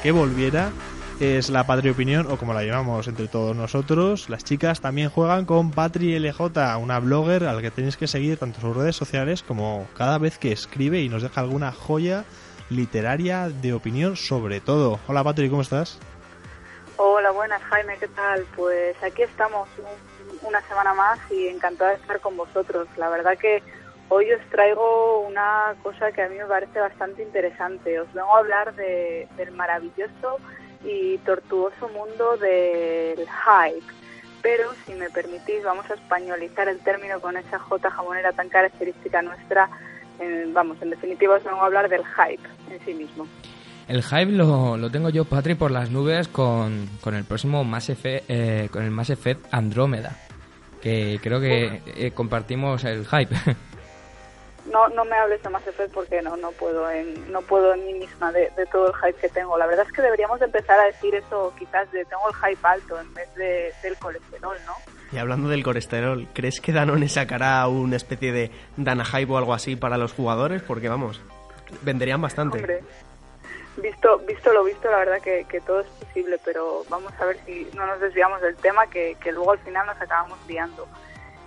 Que volviera es la Patri Opinión, o como la llamamos entre todos nosotros. Las chicas también juegan con Patri LJ, una blogger al que tenéis que seguir tanto en sus redes sociales como cada vez que escribe y nos deja alguna joya literaria de opinión sobre todo. Hola Patri, ¿cómo estás? Hola, buenas Jaime, ¿qué tal? Pues aquí estamos una semana más y encantada de estar con vosotros. La verdad que Hoy os traigo una cosa que a mí me parece bastante interesante. Os vengo a hablar del maravilloso y tortuoso mundo del hype. Pero si me permitís, vamos a españolizar el término con esa J jamonera tan característica nuestra. vamos, en definitiva os vengo a hablar del hype en sí mismo. El hype lo, lo tengo yo, Patri, por las nubes con, con el próximo Mass Effect, eh, con el Mass Effect Andrómeda, que creo que eh, compartimos el hype. no, no me hables de Mass Effect porque no, no puedo en, no puedo en mí misma de, todo el hype que tengo. La verdad es que deberíamos empezar a decir eso quizás de tengo el hype alto en vez de, del colesterol, ¿no? Y hablando del colesterol, ¿crees que Danone sacará una especie de Dana Hype o algo así para los jugadores? Porque vamos, venderían bastante. Hombre, visto, visto lo visto, la verdad que, que, todo es posible, pero vamos a ver si no nos desviamos del tema que, que luego al final nos acabamos liando.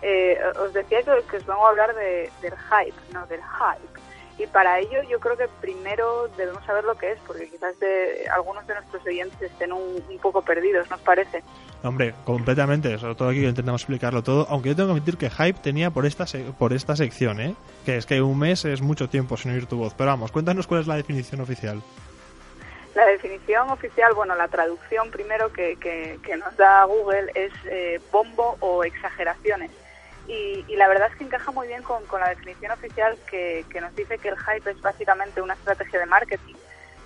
Eh, os decía que, os vengo a hablar de, del hype, no del hype. Y para ello yo creo que primero debemos saber lo que es, porque quizás de, algunos de nuestros oyentes estén un, poco perdidos, ¿nos parece? Hombre, completamente, sobre todo aquí intentamos explicarlo todo, aunque yo tengo que admitir que hype tenía por esta, por esta sección, ¿eh? que es que un mes es mucho tiempo sin oír tu voz. Pero vamos, cuéntanos cuál es la definición oficial. La definición oficial, bueno, la traducción primero que, que, nos da Google es eh, bombo o exageraciones. Y, la verdad es que encaja muy bien con, la definición oficial que, nos dice que el hype es básicamente una estrategia de marketing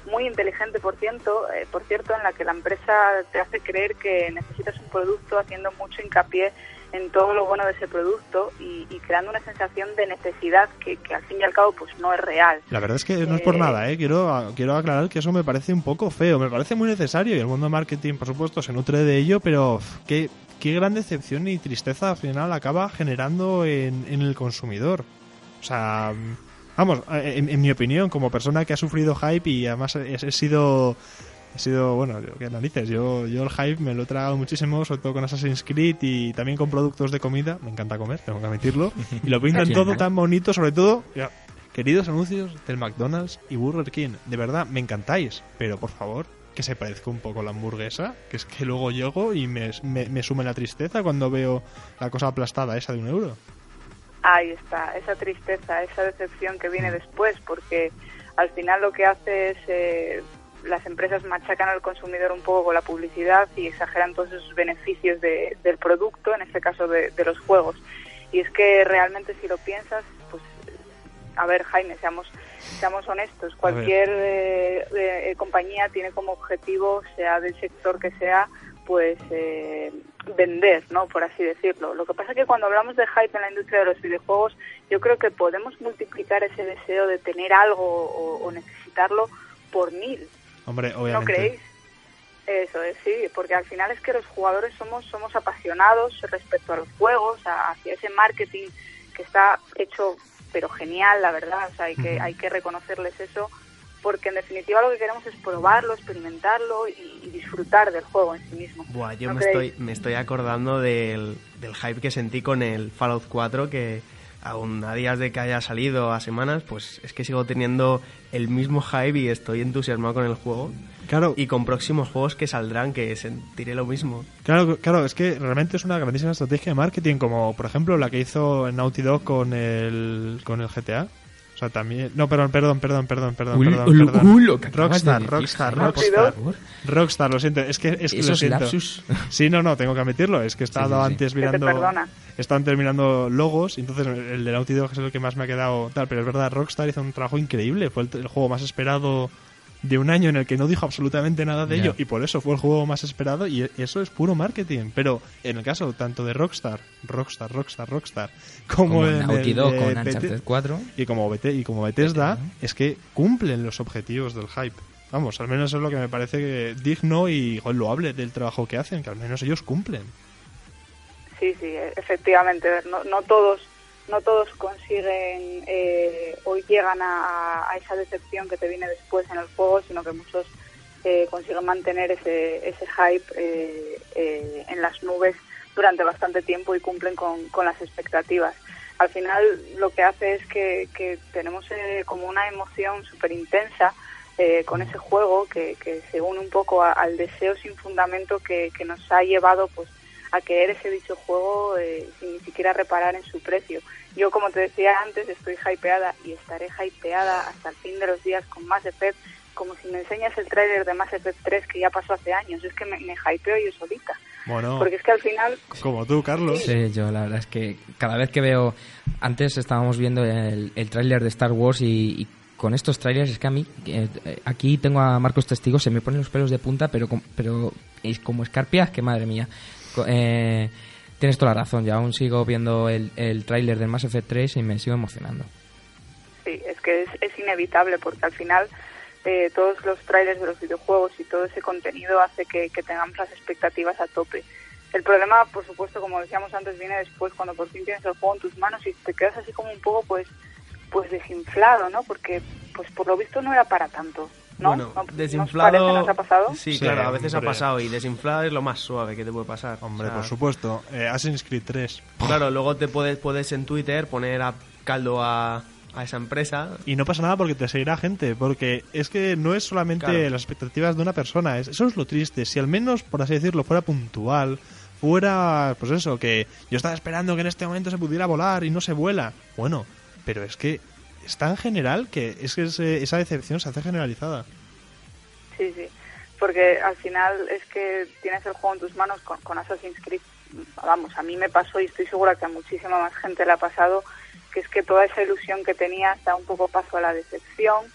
muy inteligente, por cierto, eh, por cierto, en la que la empresa te hace creer que necesitas un producto haciendo mucho hincapié en todo lo bueno de ese producto y, creando una sensación de necesidad que, al fin y al cabo pues no es real. La verdad es que no es por eh, nada, ¿eh? quiero, quiero aclarar que eso me parece un poco feo, me parece muy necesario y el mundo marketing por supuesto se nutre de ello, pero que qué gran decepción y tristeza al final acaba generando en, el consumidor. O sea, vamos, en, mi opinión, como persona que ha sufrido hype y además he, sido he sido, bueno, que analices, yo, yo el hype me lo he tragado muchísimo, sobre todo con Assassin's Creed y también con productos de comida, me encanta comer, tengo que admitirlo, y lo pintan todo tan bonito, sobre todo, queridos anuncios del McDonald's y Burger King, de verdad, me encantáis, pero por favor, que se parezca un poco a la hamburguesa, que es que luego llego y me, me, sume la tristeza cuando veo la cosa aplastada esa de un euro. Ahí está, esa tristeza, esa decepción que viene después, porque al final lo que hace es eh, las empresas machacan al consumidor un poco con la publicidad y exageran todos esos beneficios del producto, en este caso de, de los juegos. Y es que realmente si lo piensas, pues a ver Jaime, seamos seamos honestos, cualquier eh, eh, compañía tiene como objetivo, sea del sector que sea, pues eh, vender, ¿no? Por así decirlo. Lo que pasa es que cuando hablamos de hype en la industria de los videojuegos, yo creo que podemos multiplicar ese deseo de tener algo o, necesitarlo por mil. Hombre, obviamente. ¿No creéis? Eso es, sí, porque al final es que los jugadores somos, somos apasionados respecto a los juegos, hacia ese marketing que está hecho pero genial, la verdad, o sea, hay que, hay que reconocerles eso, porque en definitiva lo que queremos es probarlo, experimentarlo y, disfrutar del juego en sí mismo. Buah, yo me, estoy, me estoy acordando del, del hype que sentí con el Fallout 4, que aún a días de que haya salido, a semanas, pues es que sigo teniendo el mismo hype y estoy entusiasmado con el juego. Claro. Y con próximos juegos que saldrán, que sentiré lo mismo. Claro, claro, es que realmente es una grandísima estrategia de marketing, como por ejemplo la que hizo Naughty Dog con el, con el GTA. O sea, también... No, perdón, perdón, perdón, perdón, perdón, Ul- perdón, ul- perdón. ul- lo que acabas de Rockstar, Rockstar, Rockstar. Rockstar, lo siento, es que, es que lo siento. lapsus. Sí, no, no, tengo que admitirlo, es que he estado Sí, sí, sí. antes te mirando... Estaban terminando logos, entonces el de Naughty Dog es el que más me ha quedado tal, pero es verdad, Rockstar hizo un trabajo increíble, fue el, el juego más esperado de un año en el que no dijo absolutamente nada de ello, y por eso fue el juego más esperado, y eso es puro marketing. Pero en el caso tanto de Rockstar, Rockstar, Rockstar, Rockstar, como, Como en Naughty el Dog de con Uncharted 4. y como, Bete- y como Bethesda, Bethesda. es que cumplen los objetivos del hype. Vamos, al menos es lo que me parece que digno y loable del trabajo que hacen, que al menos ellos cumplen. Sí, sí, efectivamente. No, no todos no todos consiguen eh, o llegan a, a esa decepción que te viene después en el juego, sino que muchos eh, consiguen mantener ese, ese hype eh, eh, en las nubes durante bastante tiempo y cumplen con, las expectativas. Al final lo que hace es que, que tenemos eh, como una emoción súper intensa eh, con ese juego que, que se une un poco al deseo sin fundamento que, que nos ha llevado pues a querer ese dicho juego eh, sin ni siquiera reparar en su precio. Yo, como te decía antes, estoy hypeada y estaré hypeada hasta el fin de los días con Mass Effect, como si me enseñas el tráiler de Mass Effect 3 que ya pasó hace años. Es que me, me hypeo yo solita. Bueno, Porque es que al final como tú, Carlos. Sí, yo la verdad es que cada vez que veo... Antes estábamos viendo el, el tráiler de Star Wars y, y con estos trailers es que a mí... eh, eh, aquí tengo a Marcos Testigo, se me ponen los pelos de punta, pero, pero es como escarpias, que madre mía. Eh, tienes toda la razón, yo aún sigo viendo el, el tráiler del Mass Effect 3 y me sigo emocionando. Sí, es que es, es inevitable porque al final eh, todos los trailers de los videojuegos y todo ese contenido hace que, que tengamos las expectativas a tope. El problema, por supuesto, como decíamos antes, viene después cuando por fin tienes el juego en tus manos y te quedas así como un poco pues pues desinflado, ¿no? Porque pues por lo visto no era para tanto, ¿no? Bueno, ¿No- ¿nos desinflado. parece, ¿Nos ha pasado? Sí, Sí, claro, a veces hombre. ha pasado. Y desinflado es lo más suave que te puede pasar. Hombre, O sea, por supuesto. Eh, Assassin's Creed 3. Claro, luego te puedes, puedes en Twitter poner a caldo a, a esa empresa. Y no pasa nada porque te seguirá gente, porque es que no es solamente Claro. las expectativas de una persona, es, eso es lo triste. Si al menos, por así decirlo, fuera puntual, fuera, pues eso, que yo estaba esperando que en este momento se pudiera volar y no se vuela. Bueno, pero es que es tan general que es que ese- esa decepción se hace generalizada. Sí, sí. Porque al final es que tienes el juego en tus manos con, con Assassin's Creed. Vamos, a mí me pasó y estoy segura que a muchísima más gente le ha pasado, que es que toda esa ilusión que tenías da un poco paso a la decepción,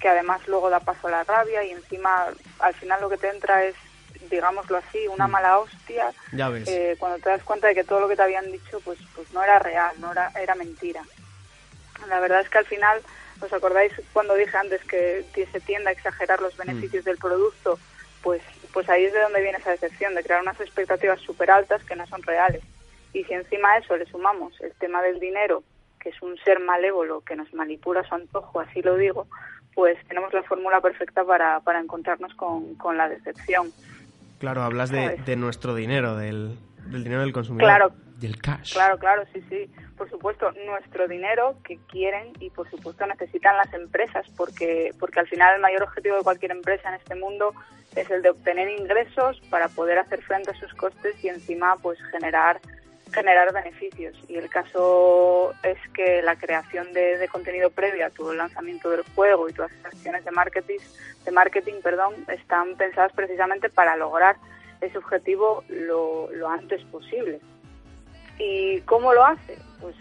que además luego da paso a la rabia y encima al final lo que te entra es, digámoslo así, una mala hostia Ya ves. eh, cuando te das cuenta de que todo lo que te habían dicho pues pues no era real, no era, era mentira. La verdad es que al final, ¿os acordáis cuando dije antes que, se tiende a exagerar los beneficios del producto? Pues, pues ahí es de donde viene esa decepción, de crear unas expectativas súper altas que no son reales. Y si encima a eso le sumamos el tema del dinero, que es un ser malévolo que nos manipula a su antojo, así lo digo, pues tenemos la fórmula perfecta para, para encontrarnos con, con la decepción. Claro, hablas de, de nuestro dinero, del, del dinero del consumidor. Claro, Claro, claro, sí, sí. Por supuesto, nuestro dinero que quieren y por supuesto necesitan las empresas, porque, porque al final el mayor objetivo de cualquier empresa en este mundo es el de obtener ingresos para poder hacer frente a sus costes y encima pues generar generar beneficios. Y el caso es que la creación de, contenido previo a el lanzamiento del juego y todas las acciones de marketing, de marketing perdón, están pensadas precisamente para lograr ese objetivo lo, lo antes posible. ¿Y cómo lo hace? Pues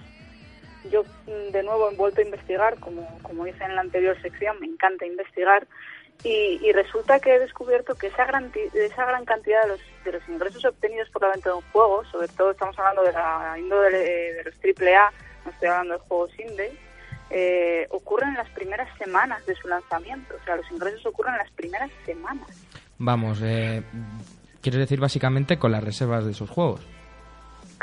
yo mm, de nuevo he vuelto a investigar, como, como hice en la anterior sección, me encanta investigar, y, resulta que he descubierto que esa gran, esa gran cantidad de los, de los ingresos obtenidos por la venta de un juego, sobre todo estamos hablando de la índole de, de los AAA, no estoy hablando de juegos indie, eh, ocurren en las primeras semanas de su lanzamiento. O sea, los ingresos ocurren en las primeras semanas. Vamos, eh, quieres decir básicamente con las reservas de esos juegos.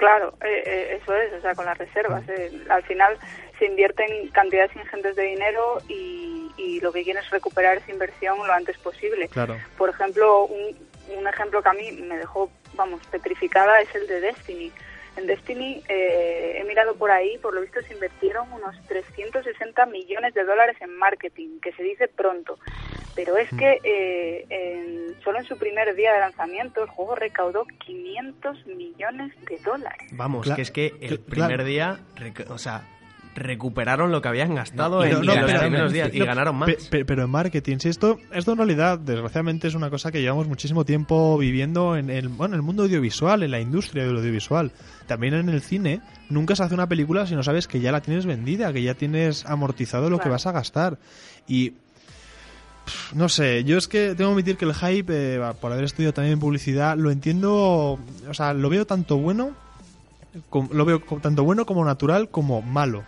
Claro, eh, eh, eso es, o sea, con las reservas. eh, al final se invierten cantidades ingentes de dinero y, y lo que quieren es recuperar esa inversión lo antes posible. Claro. Por ejemplo, un, un ejemplo que a mí me dejó, vamos, petrificada es el de Destiny. En Destiny eh, he mirado por ahí, por lo visto se invirtieron unos 360 millones de dólares en marketing, que se dice pronto. Pero es que eh, en- solo en su primer día de lanzamiento el juego recaudó 500 millones de dólares. Vamos, que es que el primer claro. día, o sea, recuperaron lo que habían gastado en, No, no, en los pero- primeros días y ganaron más. pe- pe- pero en marketing, si esto, esto en realidad, desgraciadamente, es una cosa que llevamos muchísimo tiempo viviendo en el, bueno, en el mundo audiovisual, en la industria del audiovisual. También en el cine, nunca se hace una película si no sabes que ya la tienes vendida, que ya tienes amortizado lo que vas a gastar. Y no sé, yo es que tengo que admitir que el hype, eh, por haber estudiado también publicidad, lo entiendo, o sea, lo veo tanto bueno, lo veo tanto bueno como natural como malo.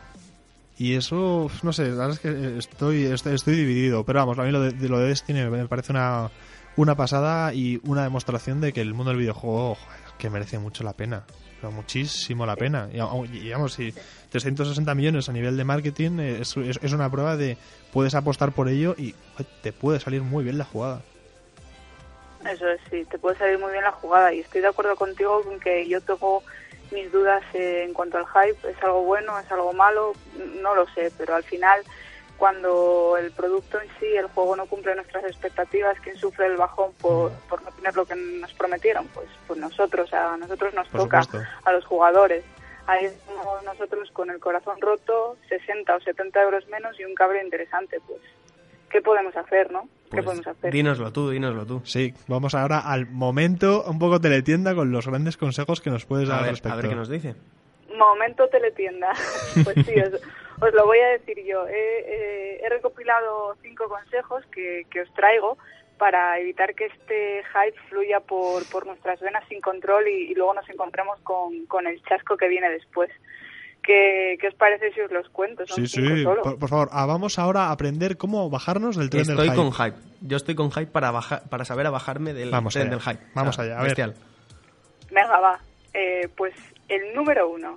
Y eso, no sé, la verdad es que estoy, estoy, estoy dividido. Pero vamos, a mí lo de, lo de Destiny me parece una, una pasada y una demostración de que el mundo del videojuego que merece mucho la pena. Pero muchísimo la pena. Y, vamos, si 360 millones a nivel de marketing eh, es, es, una prueba de puedes apostar por ello y te puede salir muy bien la jugada. Eso es, sí, te puede salir muy bien la jugada y estoy de acuerdo contigo con que yo tengo mis dudas eh, en cuanto al hype. ¿Es algo bueno? ¿Es algo malo? No lo sé, pero al final cuando el producto en sí, el juego no cumple nuestras expectativas, ¿quién sufre el bajón por, por no tener lo que nos prometieron? Pues, pues nosotros, a nosotros nos Por toca, supuesto. a los jugadores. Ahí estamos nosotros con el corazón roto, 60 o 70 euros menos y un cabreo interesante, pues. ¿Qué podemos hacer, no? ¿Qué Pues, podemos hacer? dínoslo tú, dínoslo tú. Sí, vamos ahora al momento un poco teletienda con los grandes consejos que nos puedes dar A al ver, respecto. a ver qué nos dice. Momento teletienda. Pues sí, os, os lo voy a decir yo. He, eh, he recopilado cinco consejos que, que os traigo para evitar que este hype fluya por, por nuestras venas sin control y, y luego nos encontremos con, con el chasco que viene después. ¿Qué, qué os parece si os los cuento? Son Sí, sí, solo. por, por favor, ah, vamos ahora a aprender cómo bajarnos del tren Estoy del hype. con hype. Yo estoy con hype para bajar, para saber a bajarme del Vamos tren allá. del hype. Vamos allá, a ver. bestial. Venga, va. Eh, pues el número uno.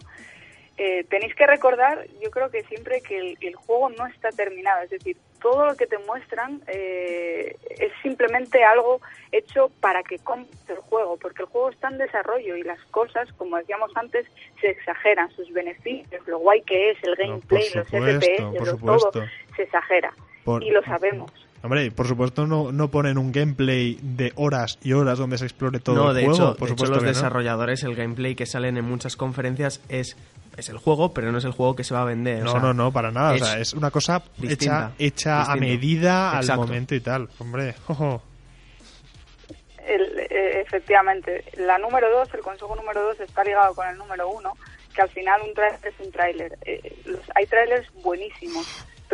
Eh, tenéis que recordar, yo creo que siempre que el, el juego no está terminado, es decir, todo lo que te muestran eh, es simplemente algo hecho para que compres el juego, porque el juego está en desarrollo y las cosas, como decíamos antes, se exageran, sus beneficios, lo guay que es, el No, gameplay, los FPS, todo se exagera Por- y lo sabemos. Hombre, por supuesto no, no ponen un gameplay de horas y horas donde se explore todo no, el de juego. hecho, por de hecho supuesto los que no. desarrolladores, el gameplay que salen en muchas conferencias es, es el juego, pero no es el juego que se va a vender. o No, sea, no, no, para nada. es o sea, es una cosa distinta, hecha, hecha a medida al momento y tal. Hombre, ojo. El- eh, efectivamente, la número dos, el consejo número dos está ligado con el número uno, que al final un tráiler es un tráiler. Eh, los- hay tráilers buenísimos,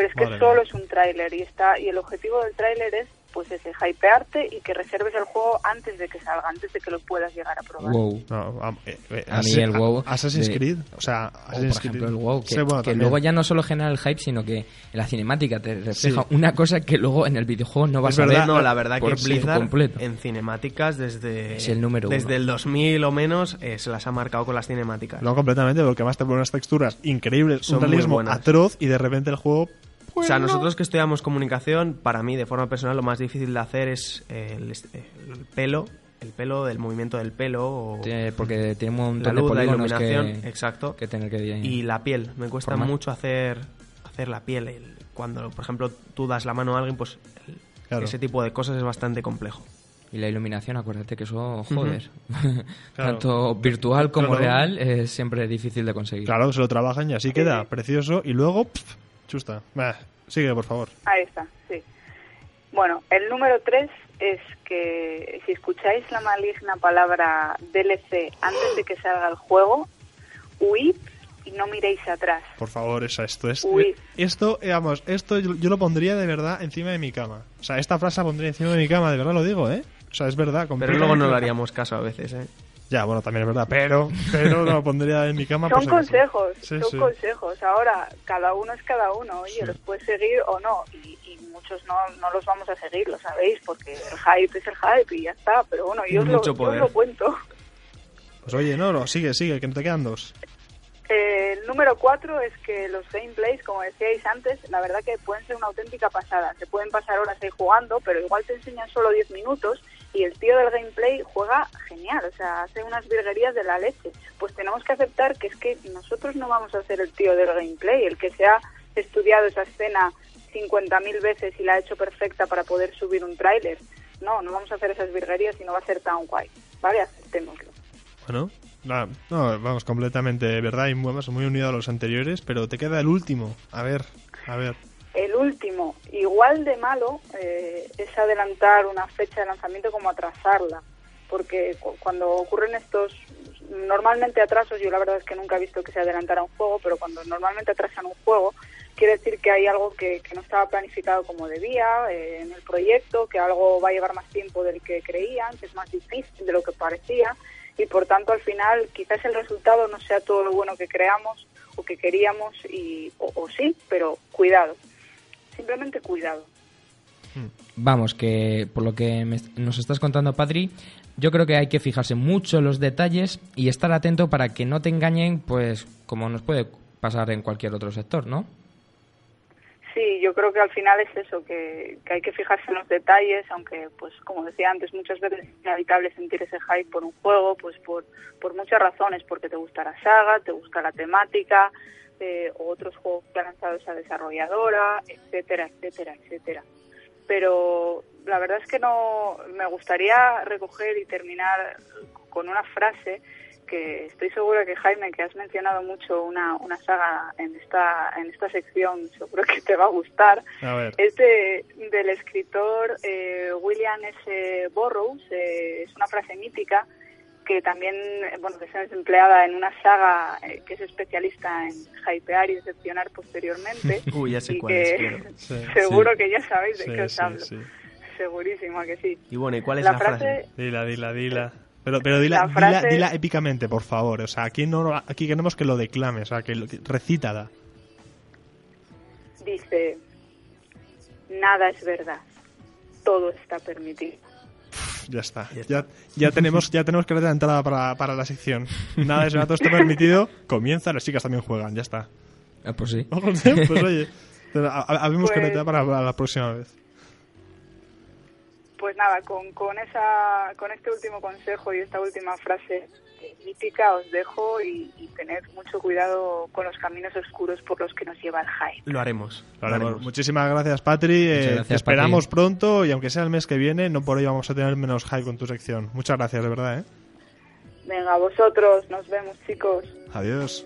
pero es que Madre solo mía. es un tráiler y está y el objetivo del tráiler es pues ese hypearte y que reserves el juego antes de que salga, antes de que lo puedas llegar a probar. WoW. No, eh, eh, A mí el WoW Assassin's de- Creed. O sea, O, por Assassin's ejemplo, Creed. el WoW, que, Sí, bueno, que también. luego ya no solo genera el hype, sino que en la cinemática te refleja Sí. una cosa que luego en el videojuego no vas Es a verdad, ver. No, la verdad por que Blizzard completo. en cinemáticas desde, Es el número desde uno. el 2000 o menos eh, se las ha marcado con las cinemáticas. No completamente, porque además te ponen unas texturas increíbles, Son un realismo atroz y de repente el juego... O sea, nosotros que estudiamos comunicación, para mí, de forma personal, lo más difícil de hacer es el, el pelo, el pelo, del movimiento del pelo, o Tiene- porque tiene un la montón de la iluminación, que, exacto. que tener que... Y la piel, me cuesta Formar. mucho hacer, hacer la piel. El- cuando, por ejemplo, tú das la mano a alguien, pues el- Claro. ese tipo de cosas es bastante complejo. Y la iluminación, acuérdate que eso, joder. Claro. Tanto virtual como Claro. real es siempre difícil de conseguir. Claro, se lo trabajan y así queda precioso. Y luego, pff, chusta. Bah, sigue, por favor. Ahí está, sí. Bueno, el número tres es que si escucháis la maligna palabra DLC antes de que salga el juego, huid y no miréis atrás. Por favor, esa, esto es. Eh, Esto, vamos, esto yo, yo lo pondría de verdad encima de mi cama. O sea, esta frase la pondría encima de mi cama, de verdad lo digo, ¿eh? O sea, es verdad. Pero luego no le haríamos caso a veces, ¿eh? Ya, bueno, también es verdad, pero, pero lo pondría en mi cama. Son consejos, Sí, son sí. consejos. Ahora, cada uno es cada uno. Oye, Sí. los puedes seguir o no. Y, y muchos no, no los vamos a seguir, lo sabéis, porque el hype es el hype y ya está. Pero bueno, yo, os lo, yo os lo cuento. Pues oye, no, no, sigue, sigue, que no te quedan dos. Eh, el número cuatro es que los gameplays, como decíais antes, la verdad que pueden ser una auténtica pasada. Se pueden pasar horas ahí jugando, pero igual te enseñan solo 10 minutos y el tío del gameplay juega genial, o sea, hace unas virguerías de la leche. Pues tenemos que aceptar que es que nosotros no vamos a ser el tío del gameplay, el que se ha estudiado esa escena 50.000 veces y la ha hecho perfecta para poder subir un tráiler. No, no vamos a hacer esas virguerías y no va a ser tan guay. ¿Vale? Aceptémoslo. Bueno, no, vamos, completamente verdad y muy, muy unido a los anteriores, pero te queda el último. A ver, a ver. El último, igual de malo, eh, es adelantar una fecha de lanzamiento como atrasarla, porque cuando ocurren estos, normalmente atrasos, yo la verdad es que nunca he visto que se adelantara un juego, pero cuando normalmente atrasan un juego, quiere decir que hay algo que, no estaba planificado como debía eh, en el proyecto, que algo va a llevar más tiempo del que creían, que es más difícil de lo que parecía, y por tanto al final quizás el resultado no sea todo lo bueno que creamos o que queríamos, y, o sí, pero cuidado simplemente cuidado. Hmm. Vamos, que por lo que nos estás contando, Padri, yo creo que hay que fijarse mucho en los detalles y estar atento para que no te engañen, pues como nos puede pasar en cualquier otro sector, ¿no? Sí, yo creo que al final es eso, que, hay que fijarse en los detalles, aunque, pues como decía antes, muchas veces es inevitable sentir ese hype por un juego, pues por, por muchas razones, porque te gusta la saga, te gusta la temática, o otros juegos que ha lanzado esa desarrolladora, etcétera, etcétera, etcétera. Pero la verdad es que no me gustaría recoger y terminar con una frase que estoy segura que Jaime, que has mencionado mucho una, una saga en esta, en esta sección, seguro que te va a gustar. Es del escritor eh, William S. Burroughs, eh, es una frase mítica que también bueno que es empleada en una saga eh, que es especialista en hypear y decepcionar posteriormente. Uy, ya sé y cuál que seguro que ya sabéis de qué os hablo. segurísimo que sí. Y bueno y cuál es la, frase? dila dila dila. Pero, pero dila, dila, dila, épicamente, por favor. O sea, aquí, no, aquí queremos que lo declame, o sea, que, que recítala. Dice, nada es verdad, todo está permitido ya está. Ya, ya, tenemos ya tenemos que la entrada para, para la sección. Nada de todo está permitido. Comienza, las chicas también juegan, ya está. Ah, pues sí. pues oye, habemos que pues para, para la próxima vez pues nada, con, con, esa, con este último consejo y esta última frase mítica os dejo y, tener mucho cuidado con los caminos oscuros por los que nos lleva el hype. Lo haremos. Muchísimas gracias, Patri. Eh, te esperamos pronto y aunque sea el mes que viene, no por ello vamos a tener menos hype con tu sección. Muchas gracias, de verdad. ¿eh? Venga, vosotros. Nos vemos, chicos. Adiós.